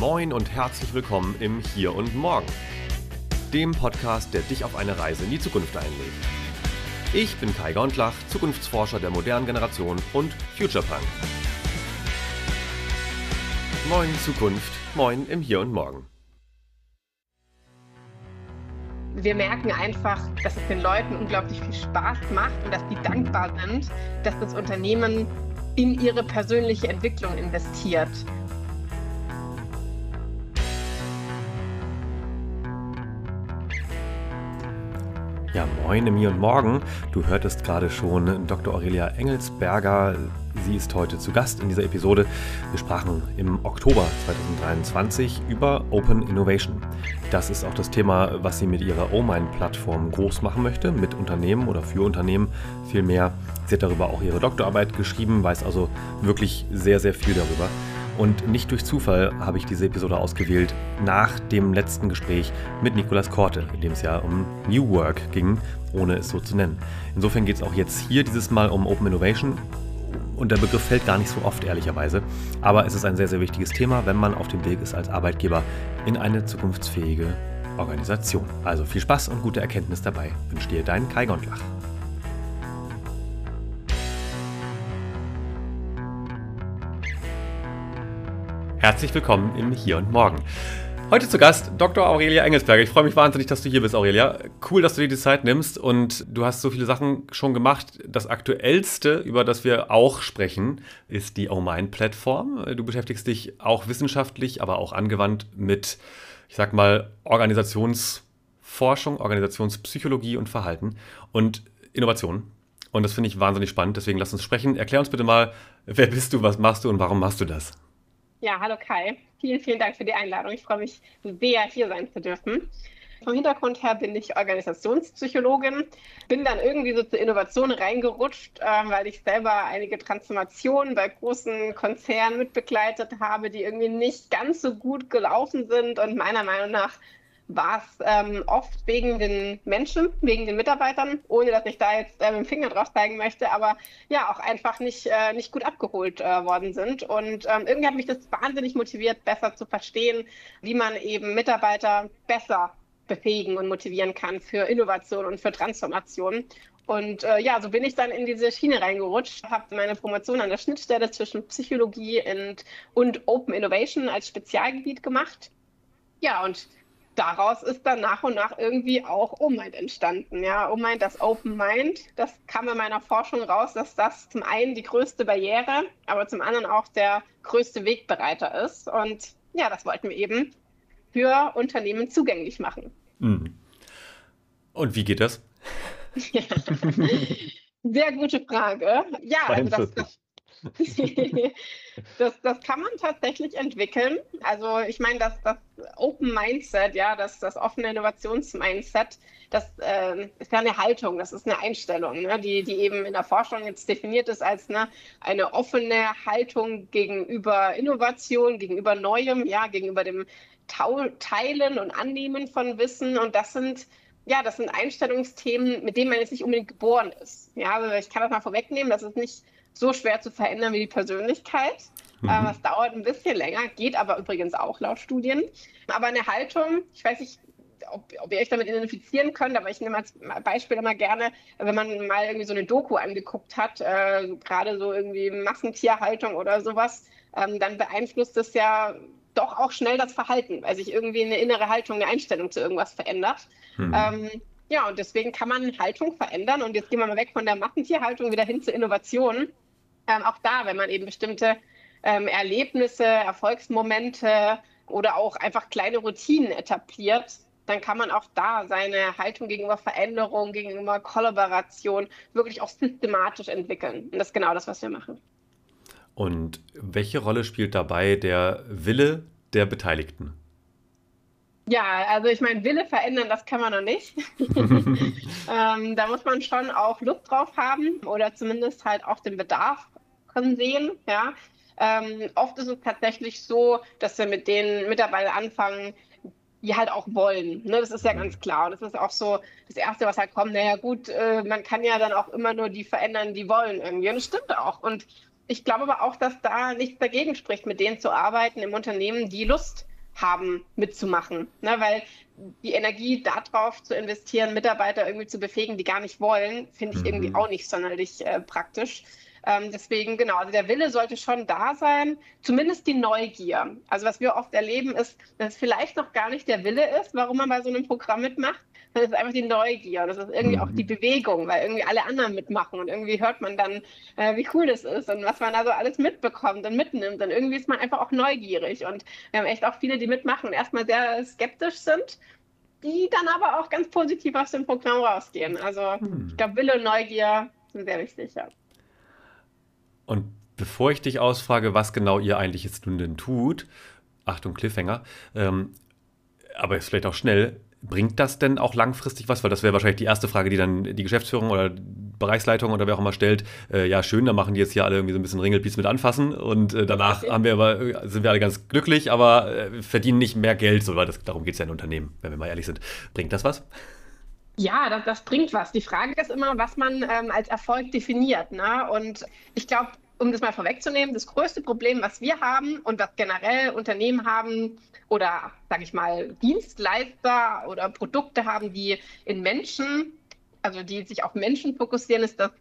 Moin und herzlich willkommen im Hier und Morgen, dem Podcast, der dich auf eine Reise in die Zukunft einlädt. Ich bin Kai Gondlach, Zukunftsforscher der modernen Generation und Futurepunk. Moin Zukunft, moin im Hier und Morgen. wir merken einfach, dass es den Leuten unglaublich viel Spaß macht und dass die dankbar sind, dass das Unternehmen in ihre persönliche Entwicklung investiert. Ja, moin Hier und Morgen. Du hörtest gerade schon Dr. Aurelia Engelsberger. Sie ist heute zu Gast in dieser Episode. Wir sprachen im Oktober 2023 über Open Innovation. Das ist auch das Thema, was sie mit ihrer OMIND-Plattform groß machen möchte, mit Unternehmen oder für Unternehmen vielmehr. Sie hat darüber auch ihre Doktorarbeit geschrieben, weiß also wirklich sehr, sehr viel darüber. Und nicht durch Zufall habe ich diese Episode ausgewählt nach dem letzten Gespräch mit Nicolas Korte, in dem es ja um New Work ging, ohne es so zu nennen. Insofern geht es auch jetzt hier dieses Mal um Open Innovation. Und der Begriff fällt gar nicht so oft, ehrlicherweise. Aber es ist ein sehr, sehr wichtiges Thema, wenn man auf dem Weg ist als Arbeitgeber in eine zukunftsfähige Organisation. Also viel Spaß und gute Erkenntnis dabei. Wünsche dir dein Kai Gondlach. Herzlich willkommen im Hier und Morgen. Heute zu Gast Dr. Aurelia Engelsberger. Ich freue mich wahnsinnig, dass du hier bist, Aurelia. Cool, dass du dir die Zeit nimmst und du hast so viele Sachen schon gemacht. Das aktuellste, über das wir auch sprechen, ist die OMIND-Plattform. Du beschäftigst dich auch wissenschaftlich, aber auch angewandt mit, ich sag mal, Organisationsforschung, Organisationspsychologie und Verhalten und Innovation. Und das finde ich wahnsinnig spannend, deswegen lass uns sprechen. Erklär uns bitte mal, wer bist du, was machst du und warum machst du das? Ja, hallo Kai. Vielen, vielen Dank für die Einladung. Ich freue mich sehr, hier sein zu dürfen. Vom Hintergrund her bin ich Organisationspsychologin, bin dann irgendwie so zur Innovation reingerutscht, äh, weil ich selber einige Transformationen bei großen Konzernen mitbegleitet habe, die irgendwie nicht ganz so gut gelaufen sind und meiner Meinung nach war es ähm, oft wegen den Menschen, wegen den Mitarbeitern, ohne dass ich da jetzt äh, mit dem Finger drauf zeigen möchte, aber ja, auch einfach nicht, äh, nicht gut abgeholt äh, worden sind. Und ähm, irgendwie hat mich das wahnsinnig motiviert, besser zu verstehen, wie man eben Mitarbeiter besser befähigen und motivieren kann für Innovation und für Transformation. Und äh, ja, so bin ich dann in diese Schiene reingerutscht, habe meine Promotion an der Schnittstelle zwischen Psychologie und, und Open Innovation als Spezialgebiet gemacht. Ja, und daraus ist dann nach und nach irgendwie auch OMind entstanden. Ja, OMind, das Open Mind, das kam in meiner Forschung raus, dass das zum einen die größte Barriere, aber zum anderen auch der größte Wegbereiter ist. Und ja, das wollten wir eben für Unternehmen zugänglich machen. Mhm. Und wie geht das? Sehr gute Frage. Ja, also das, das, das, das kann man tatsächlich entwickeln. Also ich meine, das, das Open Mindset, ja, das, das offene Innovationsmindset, das äh, ist ja eine Haltung, das ist eine Einstellung, ne, die, die eben in der Forschung jetzt definiert ist als ne, eine offene Haltung gegenüber Innovation, gegenüber Neuem, ja, gegenüber dem Teilen und Annehmen von Wissen. Und das sind ja, das sind Einstellungsthemen, mit denen man jetzt nicht unbedingt geboren ist. Ja, also ich kann das mal vorwegnehmen, das ist nicht so schwer zu verändern wie die Persönlichkeit. Mhm. Äh, das dauert ein bisschen länger, geht aber übrigens auch laut Studien. Aber eine Haltung, ich weiß nicht, ob, ob, ihr euch damit identifizieren könnt, aber ich nehme als Beispiel immer gerne, wenn man mal irgendwie so eine Doku angeguckt hat, äh, gerade so irgendwie Massentierhaltung oder sowas, ähm, dann beeinflusst das ja doch auch schnell das Verhalten, weil sich irgendwie eine innere Haltung, eine Einstellung zu irgendwas verändert. Mhm. Ähm, ja, und deswegen kann man Haltung verändern. Und jetzt gehen wir mal weg von der Massentierhaltung wieder hin zur Innovation ähm, auch da, wenn man eben bestimmte ähm, Erlebnisse, Erfolgsmomente oder auch einfach kleine Routinen etabliert, dann kann man auch da seine Haltung gegenüber Veränderung, gegenüber Kollaboration wirklich auch systematisch entwickeln. Und das ist genau das, was wir machen. Und welche Rolle spielt dabei der Wille der Beteiligten? Ja, also ich meine, Wille verändern, das kann man noch nicht. ähm, da muss man schon auch Lust drauf haben oder zumindest halt auch den Bedarf können sehen. Ja. Ähm, oft ist es tatsächlich so, dass wir mit den Mitarbeitern anfangen, die halt auch wollen. Ne? Das ist ja ganz klar. Und das ist auch so das Erste, was halt kommt. Naja, gut, äh, man kann ja dann auch immer nur die verändern, die wollen irgendwie. Und das stimmt auch. Und ich glaube aber auch, dass da nichts dagegen spricht, mit denen zu arbeiten im Unternehmen, die Lust haben, mitzumachen. Ne? Weil die Energie darauf zu investieren, Mitarbeiter irgendwie zu befähigen, die gar nicht wollen, finde ich mhm. irgendwie auch nicht sonderlich äh, praktisch. Ähm, deswegen, genau, also der Wille sollte schon da sein, zumindest die Neugier. Also was wir oft erleben, ist, dass es vielleicht noch gar nicht der Wille ist, warum man bei so einem Programm mitmacht, sondern es ist einfach die Neugier. Und das ist irgendwie mhm. auch die Bewegung, weil irgendwie alle anderen mitmachen und irgendwie hört man dann, äh, wie cool das ist und was man da so alles mitbekommt und mitnimmt. Und irgendwie ist man einfach auch neugierig. Und wir haben echt auch viele, die mitmachen und erstmal sehr skeptisch sind die dann aber auch ganz positiv aus dem Programm rausgehen. Also hm. ich glaube, Wille und Neugier sind sehr wichtig, ja. Und bevor ich dich ausfrage, was genau ihr eigentlich jetzt nun denn tut, Achtung, Cliffhanger, ähm, aber jetzt vielleicht auch schnell, bringt das denn auch langfristig was? Weil das wäre wahrscheinlich die erste Frage, die dann die Geschäftsführung oder Bereichsleitung oder wer auch immer stellt. Äh, ja, schön, da machen die jetzt hier alle irgendwie so ein bisschen Ringelpiece mit anfassen und äh, danach okay. haben wir aber, äh, sind wir alle ganz glücklich, aber äh, verdienen nicht mehr Geld, so, weil das, darum geht es ja in Unternehmen, wenn wir mal ehrlich sind. Bringt das was? Ja, das, das bringt was. Die Frage ist immer, was man ähm, als Erfolg definiert. Ne? Und ich glaube, um das mal vorwegzunehmen, das größte Problem, was wir haben und was generell Unternehmen haben oder, sage ich mal, Dienstleister oder Produkte haben, die in Menschen, also die sich auf Menschen fokussieren, ist, dass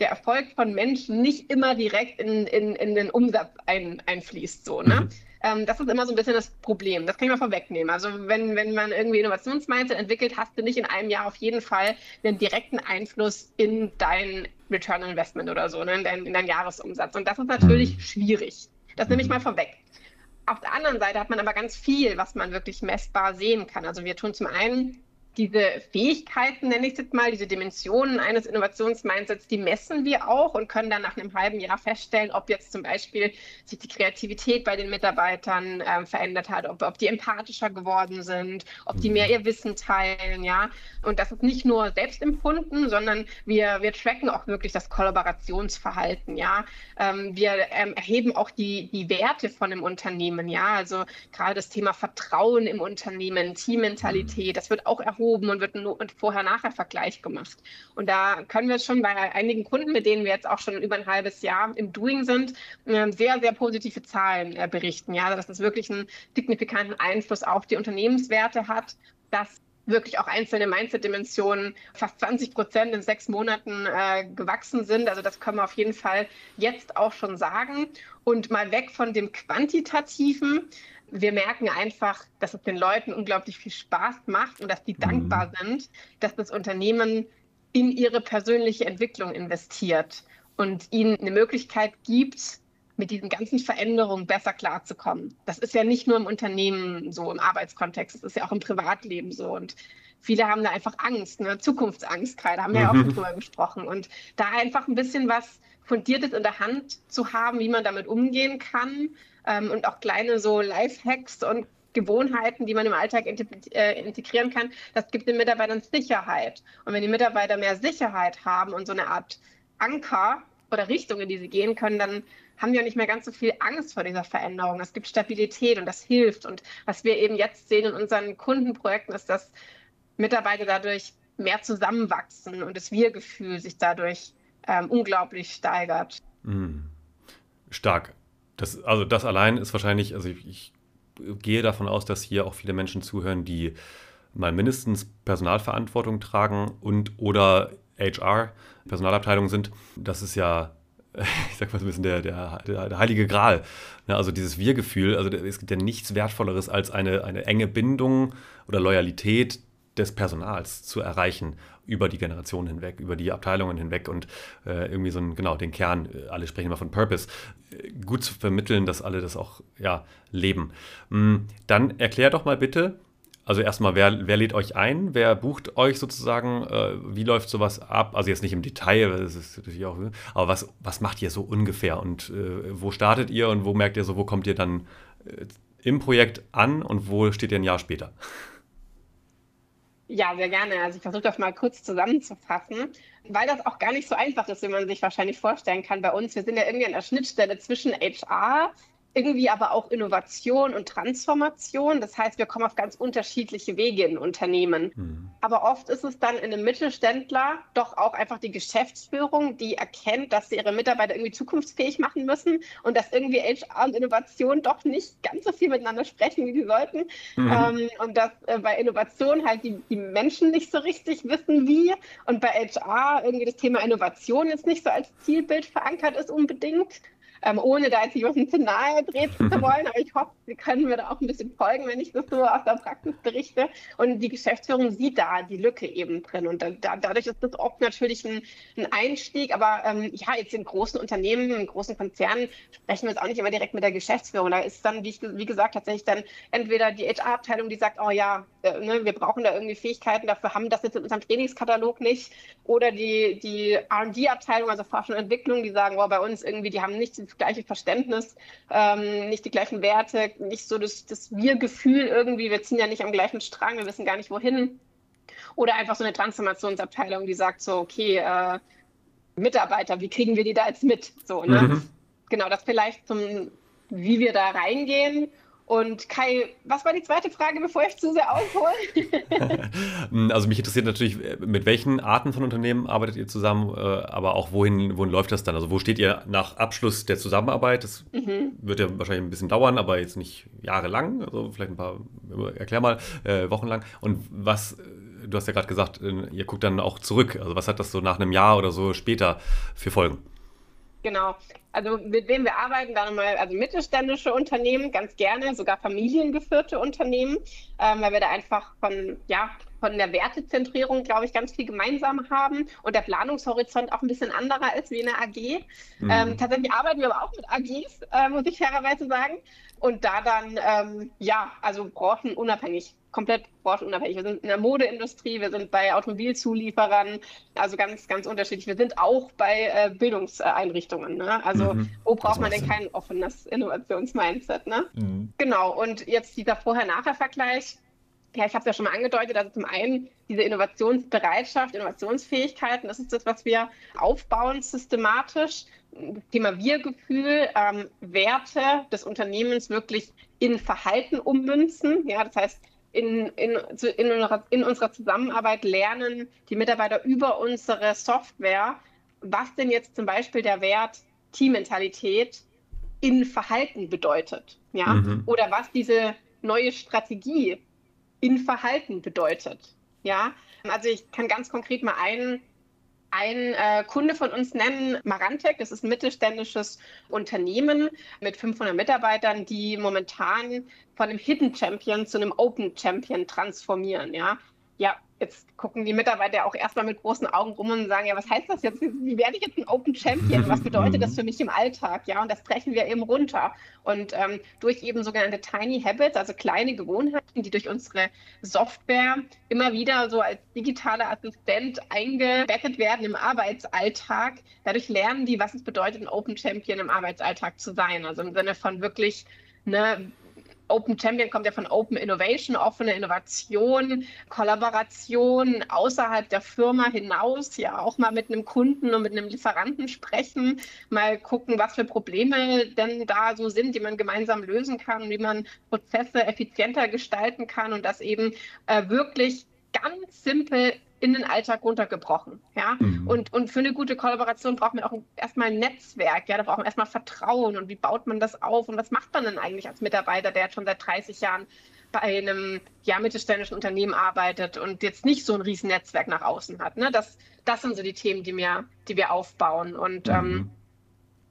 der Erfolg von Menschen nicht immer direkt in, in, in den Umsatz ein, einfließt. So, ne? Mhm. Ähm, das ist immer so ein bisschen das Problem. Das kann ich mal vorwegnehmen. Also wenn, wenn man irgendwie Innovationsmindset entwickelt, hast du nicht in einem Jahr auf jeden Fall einen direkten Einfluss in dein Return on Investment oder so, ne? in, dein, in deinen Jahresumsatz. Und das ist natürlich mhm. schwierig. Das nehme ich mhm. mal vorweg. Auf der anderen Seite hat man aber ganz viel, was man wirklich messbar sehen kann. Also wir tun zum einen diese Fähigkeiten, nenne ich es jetzt mal, diese Dimensionen eines Innovationsmindsets, die messen wir auch und können dann nach einem halben Jahr feststellen, ob jetzt zum Beispiel sich die Kreativität bei den Mitarbeitern äh, verändert hat, ob, ob die empathischer geworden sind, ob die mehr ihr Wissen teilen, ja. Und das ist nicht nur selbstempfunden, sondern wir, wir tracken auch wirklich das Kollaborationsverhalten, ja. Ähm, wir ähm, erheben auch die, die Werte von einem Unternehmen, ja. Also gerade das Thema Vertrauen im Unternehmen, Teammentalität, das wird auch erhoben abgehoben und wird ein Vorher-Nachher-Vergleich gemacht. Und da können wir schon bei einigen Kunden, mit denen wir jetzt auch schon über ein halbes Jahr im Doing sind, ähm, sehr, sehr positive Zahlen äh, berichten. Ja, dass das wirklich einen signifikanten Einfluss auf die Unternehmenswerte hat, dass wirklich auch einzelne Mindset-Dimensionen fast 20 Prozent in sechs Monaten äh, gewachsen sind. Also das können wir auf jeden Fall jetzt auch schon sagen. Und mal weg von dem Quantitativen wir merken einfach, dass es den Leuten unglaublich viel Spaß macht und dass die mhm. dankbar sind, dass das Unternehmen in ihre persönliche Entwicklung investiert und ihnen eine Möglichkeit gibt, mit diesen ganzen Veränderungen besser klarzukommen. Das ist ja nicht nur im Unternehmen so, im Arbeitskontext, das ist ja auch im Privatleben so. Und viele haben da einfach Angst, ne? Zukunftsangst gerade, haben wir mhm. ja auch schon mhm. drüber gesprochen. Und da einfach ein bisschen was Fundiertes in der Hand zu haben, wie man damit umgehen kann, ähm, und auch kleine so Lifehacks und Gewohnheiten, die man im Alltag äh, integrieren kann, das gibt den Mitarbeitern Sicherheit. Und wenn die Mitarbeiter mehr Sicherheit haben und so eine Art Anker oder Richtung, in die sie gehen können, dann haben die auch nicht mehr ganz so viel Angst vor dieser Veränderung. Es gibt Stabilität und das hilft. Und was wir eben jetzt sehen in unseren Kundenprojekten, ist, dass Mitarbeiter dadurch mehr zusammenwachsen und das Wir-Gefühl sich dadurch ähm, unglaublich steigert. Mhm. Stark. Das, also das allein ist wahrscheinlich, also ich, ich gehe davon aus, dass hier auch viele Menschen zuhören, die mal mindestens Personalverantwortung tragen und oder HR, Personalabteilung sind. Das ist ja, ich sag mal so ein bisschen der, der, der heilige Gral. Ne, also dieses Wir-Gefühl, also es gibt ja nichts Wertvolleres als eine, eine enge Bindung oder Loyalität des Personals zu erreichen über die Generationen hinweg, über die Abteilungen hinweg und äh, irgendwie so ein, genau, den Kern, äh, alle sprechen immer von Purpose, äh, gut zu vermitteln, dass alle das auch ja, leben. Mm, dann erklär doch mal bitte, also erstmal, wer, wer lädt euch ein? Wer bucht euch sozusagen? Äh, wie läuft sowas ab? Also jetzt nicht im Detail, das ist natürlich auch, aber was, was macht ihr so ungefähr? Und äh, wo startet ihr und wo merkt ihr so, wo kommt ihr dann äh, im Projekt an und wo steht ihr ein Jahr später? Ja, sehr gerne. Also ich versuche das mal kurz zusammenzufassen, weil das auch gar nicht so einfach ist, wie man sich wahrscheinlich vorstellen kann bei uns. Wir sind ja irgendwie an der Schnittstelle zwischen HR, irgendwie aber auch Innovation und Transformation. Das heißt, wir kommen auf ganz unterschiedliche Wege in Unternehmen. Mhm. Aber oft ist es dann in einem Mittelständler doch auch einfach die Geschäftsführung, die erkennt, dass sie ihre Mitarbeiter irgendwie zukunftsfähig machen müssen und dass irgendwie HR und Innovation doch nicht ganz so viel miteinander sprechen, wie sie sollten. Mhm. Ähm, und dass äh, bei Innovation halt die, die Menschen nicht so richtig wissen, wie. Und bei HR irgendwie das Thema Innovation jetzt nicht so als Zielbild verankert ist unbedingt ähm, ohne da jetzt jemandem zu nahe treten zu wollen. Aber ich hoffe, Sie können mir da auch ein bisschen folgen, wenn ich das so aus der Praxis berichte. Und die Geschäftsführung sieht da die Lücke eben drin. Und da, dadurch ist das oft natürlich ein, ein Einstieg. Aber ähm, ja, jetzt in großen Unternehmen, in großen Konzernen sprechen wir jetzt auch nicht immer direkt mit der Geschäftsführung. Da ist dann, wie, ich, wie gesagt, tatsächlich dann entweder die HR-Abteilung, die sagt, oh ja, äh, ne, wir brauchen da irgendwie Fähigkeiten, dafür haben das jetzt in unserem Trainingskatalog nicht. Oder die, die R&D-Abteilung, also Forschung und Entwicklung, die sagen, oh, bei uns irgendwie, die haben nicht das gleiche Verständnis, ähm, nicht die gleichen Werte, nicht so das, das Wir-Gefühl irgendwie, wir ziehen ja nicht am gleichen Strang, wir wissen gar nicht wohin. Oder einfach so eine Transformationsabteilung, die sagt so, okay, äh, Mitarbeiter, wie kriegen wir die da jetzt mit? So, ne? Mhm. Genau, das vielleicht zum, wie wir da reingehen und Kai, was war die zweite Frage, bevor ich zu sehr aushole? also mich interessiert natürlich, mit welchen Arten von Unternehmen arbeitet ihr zusammen, äh, aber auch wohin, wohin läuft das dann? Also wo steht ihr nach Abschluss der Zusammenarbeit? Das mhm. wird ja wahrscheinlich ein bisschen dauern, aber jetzt nicht jahrelang, also vielleicht ein paar, erklär mal, äh, wochenlang. Und was, du hast ja gerade gesagt, äh, ihr guckt dann auch zurück. Also was hat das so nach einem Jahr oder so später für Folgen? Genau. Also mit wem wir arbeiten, dann mal also mittelständische Unternehmen, ganz gerne, sogar familiengeführte Unternehmen, ähm, weil wir da einfach von, ja, von der Wertezentrierung, glaube ich, ganz viel gemeinsam haben und der Planungshorizont auch ein bisschen anderer ist wie in der AG. Mhm. Ähm, tatsächlich arbeiten wir aber auch mit AGs, äh, muss ich fairerweise sagen. Und da dann, ähm, ja, also branchenunabhängig komplett branchenunabhängig. Wir sind in der Modeindustrie, wir sind bei Automobilzulieferern, also ganz, ganz unterschiedlich. Wir sind auch bei äh, Bildungseinrichtungen. Ne? Also mhm. wo braucht man denn kein offenes Innovationsmindset? Ne? Mhm. Genau, und jetzt dieser Vorher-Nachher-Vergleich. Ja, ich habe es ja schon mal angedeutet, also zum einen diese Innovationsbereitschaft, Innovationsfähigkeiten, das ist das, was wir aufbauen systematisch. Das Thema Wir-Gefühl, ähm, Werte des Unternehmens wirklich in Verhalten ummünzen. Ja, das heißt, in, in, in, in unserer Zusammenarbeit lernen die Mitarbeiter über unsere Software, was denn jetzt zum Beispiel der Wert Teammentalität in Verhalten bedeutet. Ja? Mhm. Oder was diese neue Strategie in Verhalten bedeutet. Ja, also ich kann ganz konkret mal einen ein äh, Kunde von uns nennen, Marantec. Das ist ein mittelständisches Unternehmen mit 500 Mitarbeitern, die momentan von einem Hidden Champion zu einem Open Champion transformieren. Ja, ja Jetzt gucken die Mitarbeiter auch erstmal mit großen Augen rum und sagen, ja, was heißt das jetzt? Wie werde ich jetzt ein Open Champion? Was bedeutet das für mich im Alltag? Ja, und das brechen wir eben runter. Und ähm, durch eben sogenannte Tiny Habits, also kleine Gewohnheiten, die durch unsere Software immer wieder so als digitaler Assistent eingebettet werden im Arbeitsalltag. Dadurch lernen die, was es bedeutet, ein Open Champion im Arbeitsalltag zu sein. Also im Sinne von wirklich ne, Open Champion kommt ja von Open Innovation, offene Innovation, Kollaboration außerhalb der Firma hinaus, ja auch mal mit einem Kunden und mit einem Lieferanten sprechen, mal gucken, was für Probleme denn da so sind, die man gemeinsam lösen kann, wie man Prozesse effizienter gestalten kann und das eben äh, wirklich ganz simpel in den Alltag runtergebrochen. Ja? Mhm. Und, und für eine gute Kollaboration braucht man auch erstmal ein Netzwerk. Ja? Da braucht man erstmal Vertrauen. Und wie baut man das auf? Und was macht man denn eigentlich als Mitarbeiter, der jetzt schon seit 30 Jahren bei einem ja, mittelständischen Unternehmen arbeitet und jetzt nicht so ein riesen Netzwerk nach außen hat. Ne? Das, das sind so die Themen, die, mir, die wir aufbauen. Und mhm. ähm,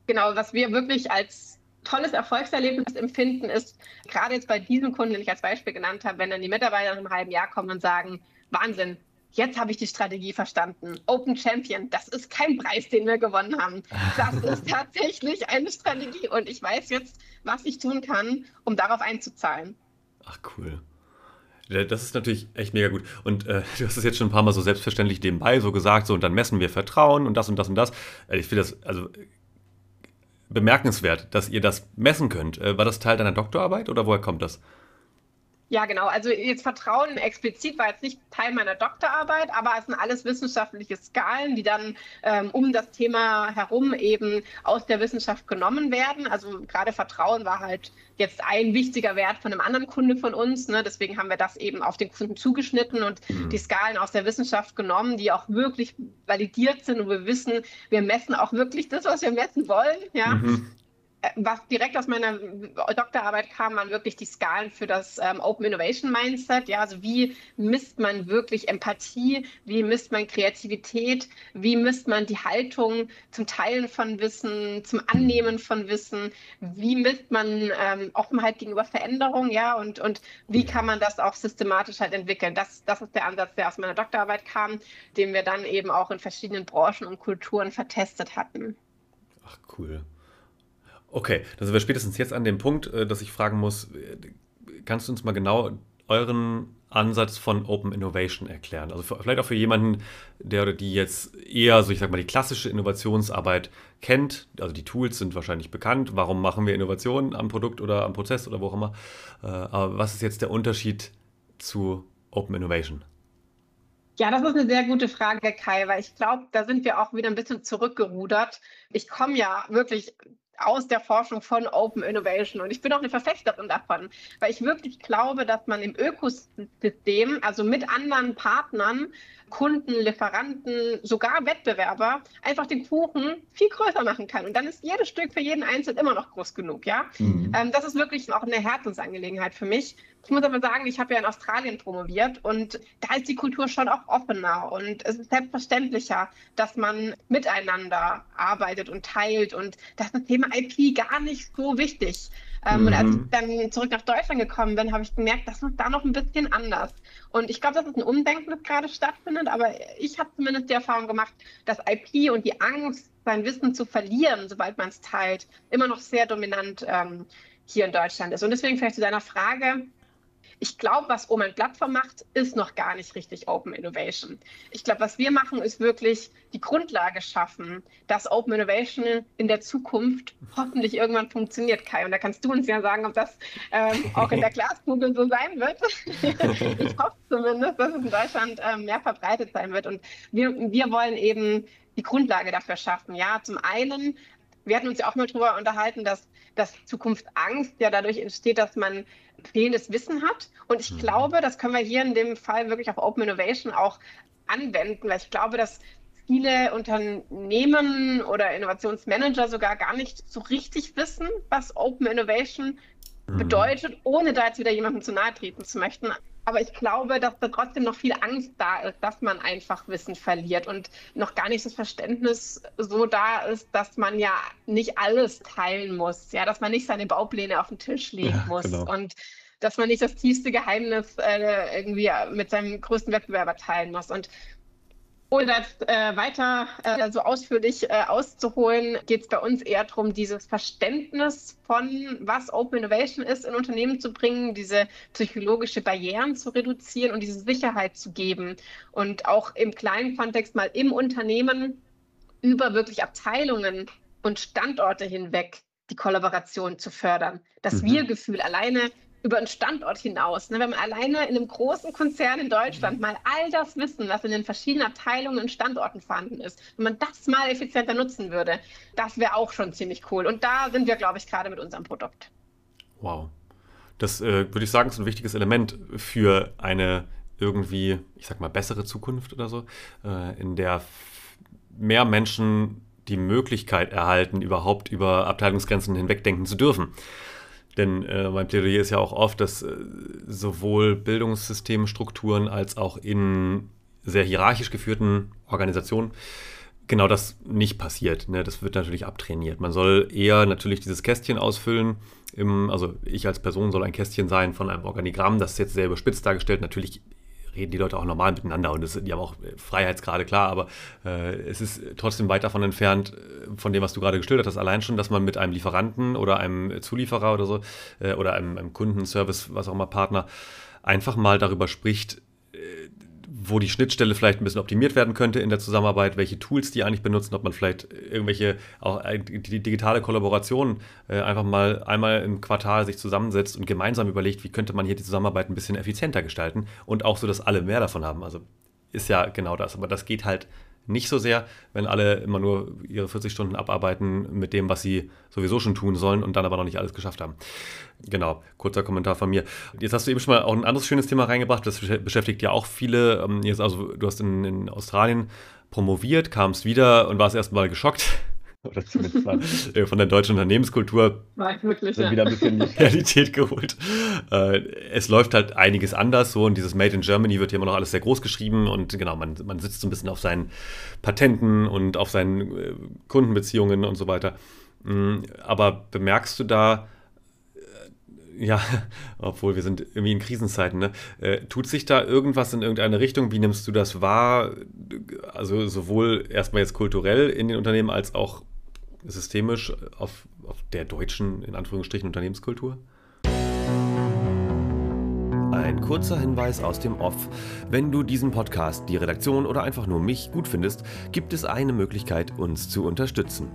genau, was wir wirklich als tolles Erfolgserlebnis empfinden, ist gerade jetzt bei diesem Kunden, den ich als Beispiel genannt habe, wenn dann die Mitarbeiter nach einem halben Jahr kommen und sagen, Wahnsinn, jetzt habe ich die Strategie verstanden. Open Champion, das ist kein Preis, den wir gewonnen haben. Das ist tatsächlich eine Strategie und ich weiß jetzt, was ich tun kann, um darauf einzuzahlen. Ach cool. Das ist natürlich echt mega gut. Und äh, du hast es jetzt schon ein paar Mal so selbstverständlich nebenbei so gesagt, so und dann messen wir Vertrauen und das und das und das. Äh, ich finde das also bemerkenswert, dass ihr das messen könnt. Äh, war das Teil deiner Doktorarbeit oder woher kommt das? Ja, genau. Also jetzt Vertrauen explizit war jetzt nicht Teil meiner Doktorarbeit, aber es sind alles wissenschaftliche Skalen, die dann ähm, um das Thema herum eben aus der Wissenschaft genommen werden. Also gerade Vertrauen war halt jetzt ein wichtiger Wert von einem anderen Kunde von uns. Ne? Deswegen haben wir das eben auf den Kunden zugeschnitten und mhm. die Skalen aus der Wissenschaft genommen, die auch wirklich validiert sind und wir wissen, wir messen auch wirklich das, was wir messen wollen. Ja? Mhm was direkt aus meiner Doktorarbeit kam, waren wirklich die Skalen für das ähm, Open Innovation Mindset. Ja, also wie misst man wirklich Empathie? Wie misst man Kreativität? Wie misst man die Haltung zum Teilen von Wissen, zum Annehmen von Wissen? Wie misst man ähm, Offenheit gegenüber Veränderung? Ja, und, und wie kann man das auch systematisch halt entwickeln? Das, das ist der Ansatz, der aus meiner Doktorarbeit kam, den wir dann eben auch in verschiedenen Branchen und Kulturen vertestet hatten. Ach, cool. Okay, da sind wir spätestens jetzt an dem Punkt, äh, dass ich fragen muss, äh, kannst du uns mal genau euren Ansatz von Open Innovation erklären? Also vielleicht auch für jemanden, der oder die jetzt eher, so ich sag mal, die klassische Innovationsarbeit kennt. Also die Tools sind wahrscheinlich bekannt. Warum machen wir Innovationen am Produkt oder am Prozess oder wo auch immer? Äh, aber was ist jetzt der Unterschied zu Open Innovation? Ja, das ist eine sehr gute Frage, Kai, weil ich glaube, da sind wir auch wieder ein bisschen zurückgerudert. Ich komme ja wirklich aus der Forschung von Open Innovation. Und ich bin auch eine Verfechterin davon, weil ich wirklich glaube, dass man im Ökosystem, also mit anderen Partnern, Kunden, Lieferanten, sogar Wettbewerber einfach den Kuchen viel größer machen kann. Und dann ist jedes Stück für jeden Einzelnen immer noch groß genug. Ja? Mhm. Ähm, das ist wirklich auch eine Herzensangelegenheit für mich. Ich muss aber sagen, ich habe ja in Australien promoviert und da ist die Kultur schon auch offener und es ist selbstverständlicher, dass man miteinander arbeitet und teilt und das ist das Thema IP gar nicht so wichtig. Ähm, mhm. Und als ich dann zurück nach Deutschland gekommen bin, habe ich gemerkt, das ist da noch ein bisschen anders. Und ich glaube, das ist ein Umdenken, das gerade stattfindet, aber ich habe zumindest die Erfahrung gemacht, dass IP und die Angst, sein Wissen zu verlieren, sobald man es teilt, immer noch sehr dominant ähm, hier in Deutschland ist. Und deswegen vielleicht zu deiner Frage, ich glaube, was Omen Plattform macht, ist noch gar nicht richtig Open Innovation. Ich glaube, was wir machen, ist wirklich die Grundlage schaffen, dass Open Innovation in der Zukunft hoffentlich irgendwann funktioniert, Kai. Und da kannst du uns ja sagen, ob das ähm, auch in der Glaskugel so sein wird. ich hoffe zumindest, dass es in Deutschland ähm, mehr verbreitet sein wird. Und wir, wir wollen eben die Grundlage dafür schaffen. Ja, zum einen wir hatten uns ja auch mal darüber unterhalten, dass, dass Zukunftsangst ja dadurch entsteht, dass man fehlendes Wissen hat. Und ich mhm. glaube, das können wir hier in dem Fall wirklich auf Open Innovation auch anwenden, weil ich glaube, dass viele Unternehmen oder Innovationsmanager sogar gar nicht so richtig wissen, was Open Innovation mhm. bedeutet, ohne da jetzt wieder jemandem zu nahe treten zu möchten. Aber ich glaube, dass da trotzdem noch viel Angst da ist, dass man einfach Wissen verliert und noch gar nicht das Verständnis so da ist, dass man ja nicht alles teilen muss, ja, dass man nicht seine Baupläne auf den Tisch legen ja, muss genau. und dass man nicht das tiefste Geheimnis äh, irgendwie mit seinem größten Wettbewerber teilen muss. Und ohne das äh, weiter äh, so ausführlich äh, auszuholen, geht es bei uns eher darum, dieses Verständnis von, was Open Innovation ist, in Unternehmen zu bringen, diese psychologische Barrieren zu reduzieren und diese Sicherheit zu geben. Und auch im kleinen Kontext mal im Unternehmen über wirklich Abteilungen und Standorte hinweg die Kollaboration zu fördern. Das mhm. Wir-Gefühl alleine über einen Standort hinaus. Ne? Wenn man alleine in einem großen Konzern in Deutschland mhm. mal all das Wissen, was in den verschiedenen Abteilungen und Standorten vorhanden ist, wenn man das mal effizienter nutzen würde, das wäre auch schon ziemlich cool. Und da sind wir, glaube ich, gerade mit unserem Produkt. Wow. Das äh, würde ich sagen, ist ein wichtiges Element für eine irgendwie, ich sag mal, bessere Zukunft oder so, äh, in der mehr Menschen die Möglichkeit erhalten, überhaupt über Abteilungsgrenzen hinwegdenken zu dürfen. Denn äh, mein Plädoyer ist ja auch oft, dass äh, sowohl Bildungssystemstrukturen als auch in sehr hierarchisch geführten Organisationen genau das nicht passiert. Ne? Das wird natürlich abtrainiert. Man soll eher natürlich dieses Kästchen ausfüllen. Im, also ich als Person soll ein Kästchen sein von einem Organigramm. Das ist jetzt sehr überspitzt dargestellt. Natürlich reden die Leute auch normal miteinander und das, die haben auch Freiheitsgrade, klar, aber äh, es ist trotzdem weit davon entfernt, äh, von dem, was du gerade geschildert hast, allein schon, dass man mit einem Lieferanten oder einem Zulieferer oder so äh, oder einem, einem Kundenservice, was auch immer, Partner, einfach mal darüber spricht, äh, wo die Schnittstelle vielleicht ein bisschen optimiert werden könnte in der Zusammenarbeit, welche Tools die eigentlich benutzen, ob man vielleicht irgendwelche auch die digitale Kollaboration äh, einfach mal einmal im Quartal sich zusammensetzt und gemeinsam überlegt, wie könnte man hier die Zusammenarbeit ein bisschen effizienter gestalten und auch so, dass alle mehr davon haben. Also ist ja genau das, aber das geht halt nicht so sehr, wenn alle immer nur ihre 40 Stunden abarbeiten mit dem, was sie sowieso schon tun sollen und dann aber noch nicht alles geschafft haben. Genau, kurzer Kommentar von mir. Jetzt hast du eben schon mal auch ein anderes schönes Thema reingebracht, das beschäftigt ja auch viele. Ähm, jetzt also, du hast in, in Australien promoviert, kamst wieder und warst erstmal geschockt, oder zumindest mal äh, von der deutschen Unternehmenskultur wirklich, ja. wieder ein bisschen die Realität geholt. Äh, es läuft halt einiges anders so und dieses Made in Germany wird hier immer noch alles sehr groß geschrieben und genau, man, man sitzt so ein bisschen auf seinen Patenten und auf seinen äh, Kundenbeziehungen und so weiter. Mm, aber bemerkst du da, ja, obwohl wir sind irgendwie in Krisenzeiten, ne? Äh, tut sich da irgendwas in irgendeine Richtung? Wie nimmst du das wahr? Also sowohl erstmal jetzt kulturell in den Unternehmen als auch systemisch auf, auf der deutschen, in Anführungsstrichen, Unternehmenskultur? Ein kurzer Hinweis aus dem Off. Wenn du diesen Podcast, die Redaktion oder einfach nur mich gut findest, gibt es eine Möglichkeit, uns zu unterstützen.